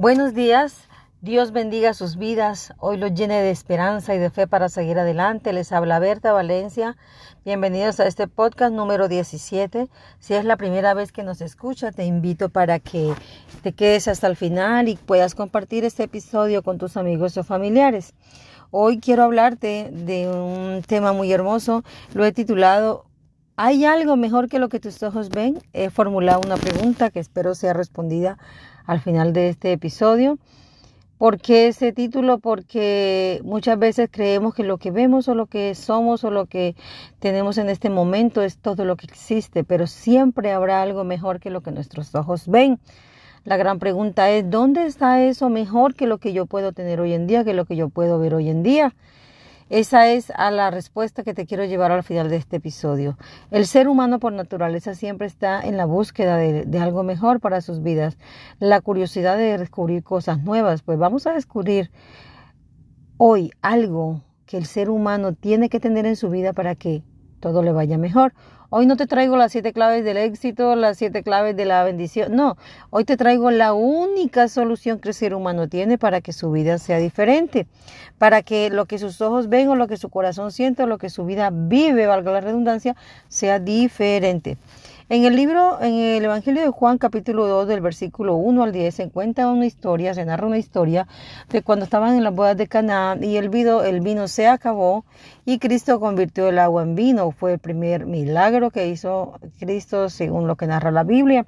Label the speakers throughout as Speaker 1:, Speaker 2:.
Speaker 1: Buenos días, Dios bendiga sus vidas, hoy los llene de esperanza y de fe para seguir adelante. Les habla Berta Valencia. Bienvenidos a este podcast número 17. Si es la primera vez que nos escucha, te invito para que te quedes hasta el final y puedas compartir este episodio con tus amigos o familiares. Hoy quiero hablarte de un tema muy hermoso. Lo he titulado ¿Hay algo mejor que lo que tus ojos ven? He formulado una pregunta que espero sea respondida al final de este episodio. ¿Por qué ese título? Porque muchas veces creemos que lo que vemos o lo que somos o lo que tenemos en este momento es todo lo que existe, pero siempre habrá algo mejor que lo que nuestros ojos ven. La gran pregunta es, ¿dónde está eso mejor que lo que yo puedo tener hoy en día, que lo que yo puedo ver hoy en día? Esa es a la respuesta que te quiero llevar al final de este episodio. El ser humano por naturaleza siempre está en la búsqueda de, de, algo mejor para sus vidas, la curiosidad de descubrir cosas nuevas. Pues vamos a descubrir hoy algo que el ser humano tiene que tener en su vida para que todo le vaya mejor. Hoy no te traigo las siete claves del éxito, las siete claves de la bendición. No, hoy te traigo la única solución que el ser humano tiene para que su vida sea diferente. Para que lo que sus ojos ven o lo que su corazón siente o lo que su vida vive, valga la redundancia, sea diferente. En el libro, en el Evangelio de Juan, capítulo 2, del versículo 1 al 10, se cuenta una historia, se narra una historia de cuando estaban en las bodas de Canaán y el vino, el vino se acabó y Cristo convirtió el agua en vino. Fue el primer milagro que hizo Cristo según lo que narra la Biblia.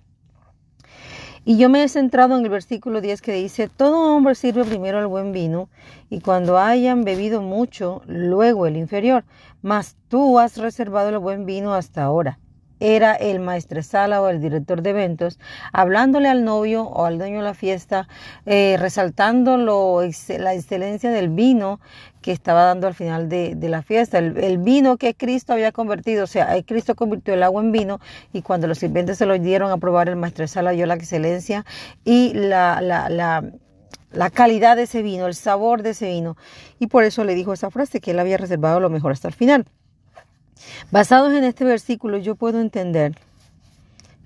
Speaker 1: Y yo me he centrado en el versículo 10 que dice, todo hombre sirve primero el buen vino y cuando hayan bebido mucho, luego el inferior, mas tú has reservado el buen vino hasta ahora era el maestresala o el director de eventos, hablándole al novio o al dueño de la fiesta, eh, resaltando lo, la excelencia del vino que estaba dando al final de, la fiesta, el, vino que Cristo había convertido, o sea, Cristo convirtió el agua en vino y cuando los sirvientes se lo dieron a probar, el maestresala dio la excelencia y la, la, la la calidad de ese vino, el sabor de ese vino. Y por eso le dijo esa frase que él había reservado lo mejor hasta el final. Basados en este versículo yo puedo entender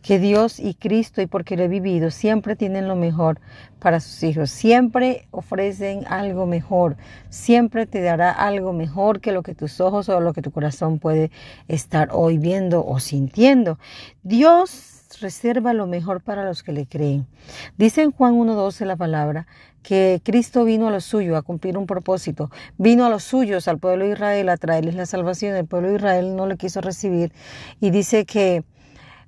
Speaker 1: que Dios y Cristo, y porque lo he vivido, siempre tienen lo mejor para sus hijos, siempre ofrecen algo mejor, siempre te dará algo mejor que lo que tus ojos o lo que tu corazón puede estar hoy viendo o sintiendo. Dios reserva lo mejor para los que le creen. Dice en Juan 1.12 la palabra que Cristo vino a lo suyo a cumplir un propósito, vino a los suyos, al pueblo de Israel, a traerles la salvación. El pueblo de Israel no le quiso recibir y dice que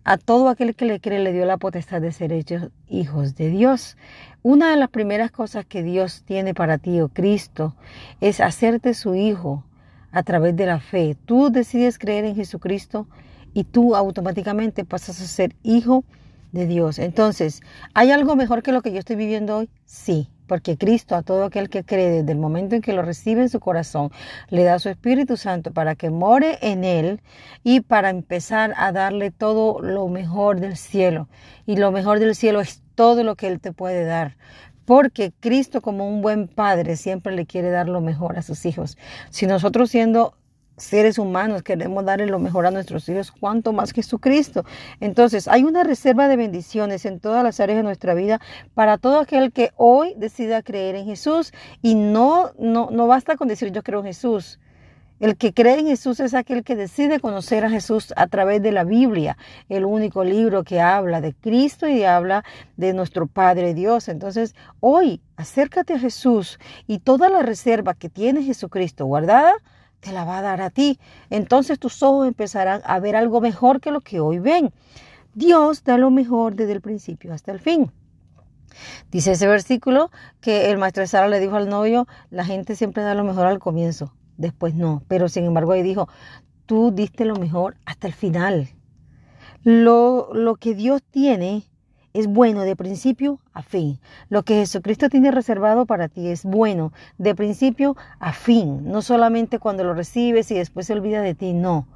Speaker 1: a todo aquel que le cree le dio la potestad de ser hechos hijos de Dios. Una de las primeras cosas que Dios tiene para ti, oh Cristo, es hacerte su hijo a través de la fe. Tú decides creer en Jesucristo y tú automáticamente pasas a ser hijo de Dios. Entonces, ¿hay algo mejor que lo que yo estoy viviendo hoy? Sí, porque Cristo a todo aquel que cree desde el momento en que lo recibe en su corazón, le da su Espíritu Santo para que more en él y para empezar a darle todo lo mejor del cielo. Y lo mejor del cielo es todo lo que Él te puede dar. Porque Cristo como un buen padre siempre le quiere dar lo mejor a sus hijos. Si nosotros siendo seres humanos, queremos darle lo mejor a nuestros hijos, cuanto más Jesucristo. Entonces, hay una reserva de bendiciones en todas las áreas de nuestra vida para todo aquel que hoy decida creer en Jesús y no, no, no basta con decir yo creo en Jesús. El que cree en Jesús es aquel que decide conocer a Jesús a través de la Biblia, el único libro que habla de Cristo y habla de nuestro Padre Dios. Entonces, hoy acércate a Jesús y toda la reserva que tiene Jesucristo guardada, te la va a dar a ti. Entonces tus ojos empezarán a ver algo mejor que lo que hoy ven. Dios da lo mejor desde el principio hasta el fin. Dice ese versículo que el maestro Sara le dijo al novio, la gente siempre da lo mejor al comienzo, después no. Pero sin embargo ahí dijo, tú diste lo mejor hasta el final. Lo, lo que Dios tiene es bueno de principio a fin. Lo que Jesucristo tiene reservado para ti es bueno de principio a fin. No solamente cuando lo recibes y después se olvida de ti, no.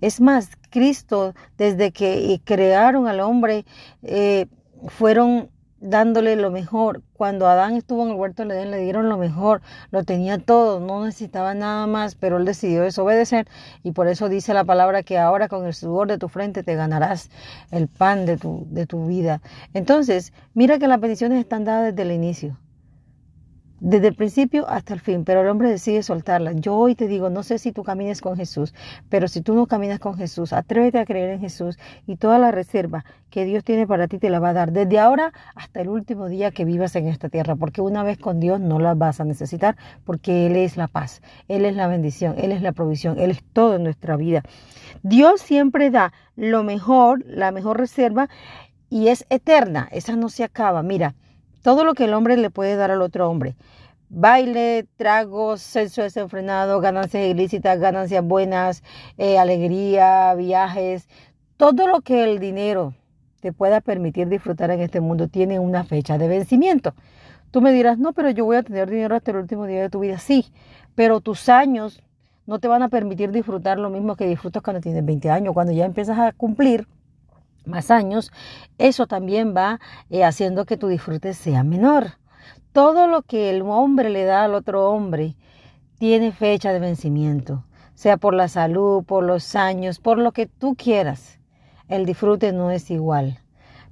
Speaker 1: Es más, Cristo, desde que crearon al hombre, eh, fueron dándole lo mejor. Cuando Adán estuvo en el huerto de Edén le dieron lo mejor, lo tenía todo, no necesitaba nada más, pero él decidió desobedecer y por eso dice la palabra que ahora con el sudor de tu frente te ganarás el pan de tu, de tu vida. Entonces, mira que las bendiciones están dadas desde el inicio desde el principio hasta el fin, pero el hombre decide soltarla. Yo hoy te digo, no sé si tú camines con Jesús, pero si tú no caminas con Jesús, atrévete a creer en Jesús y toda la reserva que Dios tiene para ti te la va a dar desde ahora hasta el último día que vivas en esta tierra, porque una vez con Dios no la vas a necesitar, porque Él es la paz, Él es la bendición, Él es la provisión, Él es todo en nuestra vida. Dios siempre da lo mejor, la mejor reserva y es eterna, esa no se acaba. Mira, todo lo que el hombre le puede dar al otro hombre. Baile, tragos, sexo desenfrenado, ganancias ilícitas, ganancias buenas, eh, alegría, viajes. Todo lo que el dinero te pueda permitir disfrutar en este mundo tiene una fecha de vencimiento. Tú me dirás, no, pero yo voy a tener dinero hasta el último día de tu vida. Sí, pero tus años no te van a permitir disfrutar lo mismo que disfrutas cuando tienes 20 años. Cuando ya empiezas a cumplir más años, eso también va eh, haciendo que tu disfrute sea menor. Todo lo que el hombre le da al otro hombre tiene fecha de vencimiento, sea por la salud, por los años, por lo que tú quieras. El disfrute no es igual.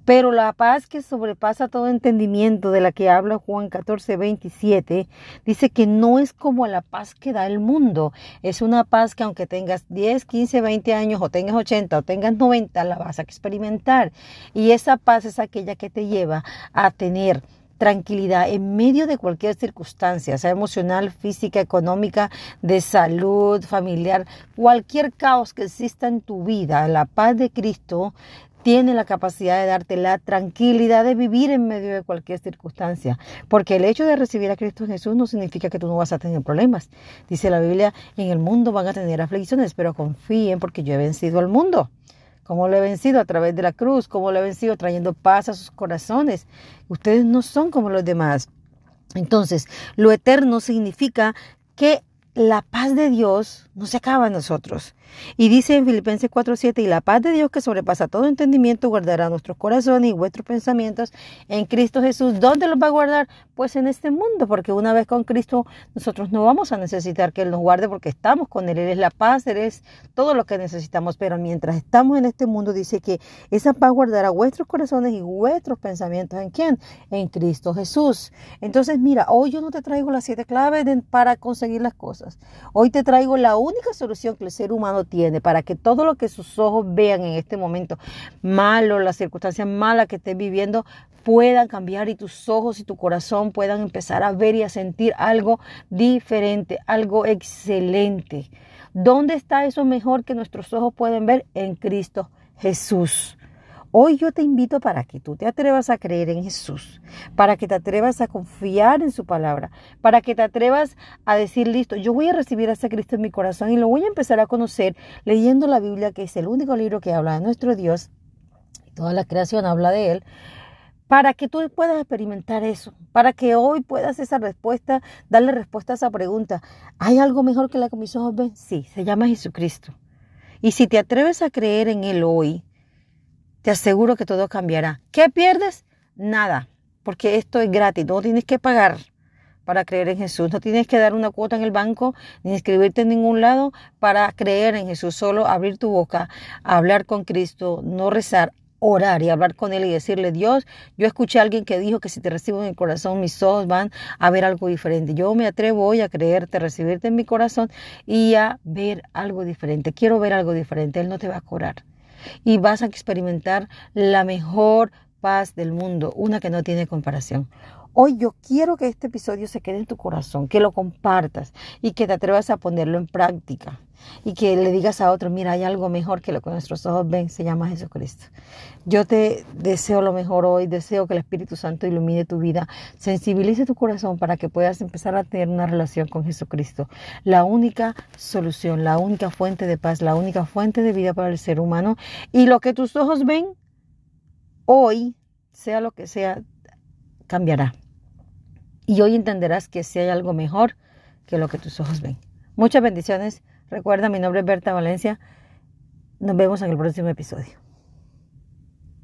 Speaker 1: Pero la paz que sobrepasa todo entendimiento de la que habla Juan 14, 27, dice que no es como la paz que da el mundo. Es una paz que aunque tengas 10, 15, 20 años o tengas 80 o tengas 90, la vas a experimentar. Y esa paz es aquella que te lleva a tener tranquilidad en medio de cualquier circunstancia, sea emocional, física, económica, de salud, familiar, cualquier caos que exista en tu vida, la paz de Cristo tiene la capacidad de darte la tranquilidad de vivir en medio de cualquier circunstancia. Porque el hecho de recibir a Cristo Jesús no significa que tú no vas a tener problemas. Dice la Biblia, en el mundo van a tener aflicciones, pero confíen porque yo he vencido al mundo. ¿Cómo lo he vencido? A través de la cruz. ¿Cómo lo he vencido? Trayendo paz a sus corazones. Ustedes no son como los demás. Entonces, lo eterno significa que la paz de Dios no se acaba en nosotros. Y dice en Filipenses 4:7, y la paz de Dios que sobrepasa todo entendimiento guardará nuestros corazones y vuestros pensamientos en Cristo Jesús. ¿Dónde los va a guardar? Pues en este mundo, porque una vez con Cristo nosotros no vamos a necesitar que Él nos guarde porque estamos con Él. Él es la paz, Él es todo lo que necesitamos. Pero mientras estamos en este mundo, dice que esa paz guardará vuestros corazones y vuestros pensamientos. ¿En quién? En Cristo Jesús. Entonces, mira, hoy yo no te traigo las siete claves para conseguir las cosas. Hoy te traigo la única solución que el ser humano tiene para que todo lo que sus ojos vean en este momento malo, las circunstancias malas que estés viviendo, puedan cambiar y tus ojos y tu corazón puedan empezar a ver y a sentir algo diferente, algo excelente. ¿Dónde está eso mejor que nuestros ojos pueden ver? En Cristo Jesús. Hoy yo te invito para que tú te atrevas a creer en Jesús, para que te atrevas a confiar en su palabra, para que te atrevas a decir, listo, yo voy a recibir a ese Cristo en mi corazón y lo voy a empezar a conocer leyendo la Biblia, que es el único libro que habla de nuestro Dios, toda la creación habla de Él, para que tú puedas experimentar eso, para que hoy puedas esa respuesta, darle respuesta a esa pregunta. ¿Hay algo mejor que la que mis ojos ven? Sí, se llama Jesucristo. Y si te atreves a creer en Él hoy, te aseguro que todo cambiará. ¿Qué pierdes? Nada, porque esto es gratis, no tienes que pagar para creer en Jesús. No tienes que dar una cuota en el banco ni inscribirte en ningún lado para creer en Jesús. Solo abrir tu boca, hablar con Cristo, no rezar, orar y hablar con Él y decirle, Dios, yo escuché a alguien que dijo que si te recibo en el corazón, mis ojos van a ver algo diferente. Yo me atrevo hoy a creerte, recibirte en mi corazón y a ver algo diferente. Quiero ver algo diferente. Él no te va a curar y vas a experimentar la mejor paz del mundo, una que no tiene comparación. Hoy yo quiero que este episodio se quede en tu corazón, que lo compartas y que te atrevas a ponerlo en práctica y que le digas a otro, mira, hay algo mejor que lo que nuestros ojos ven, se llama Jesucristo. Yo te deseo lo mejor hoy, deseo que el Espíritu Santo ilumine tu vida, sensibilice tu corazón para que puedas empezar a tener una relación con Jesucristo. La única solución, la única fuente de paz, la única fuente de vida para el ser humano. Y lo que tus ojos ven hoy, sea lo que sea, cambiará y hoy entenderás que si hay algo mejor que lo que tus ojos ven. Muchas bendiciones. Recuerda, mi nombre es Berta Valencia. Nos vemos en el próximo episodio.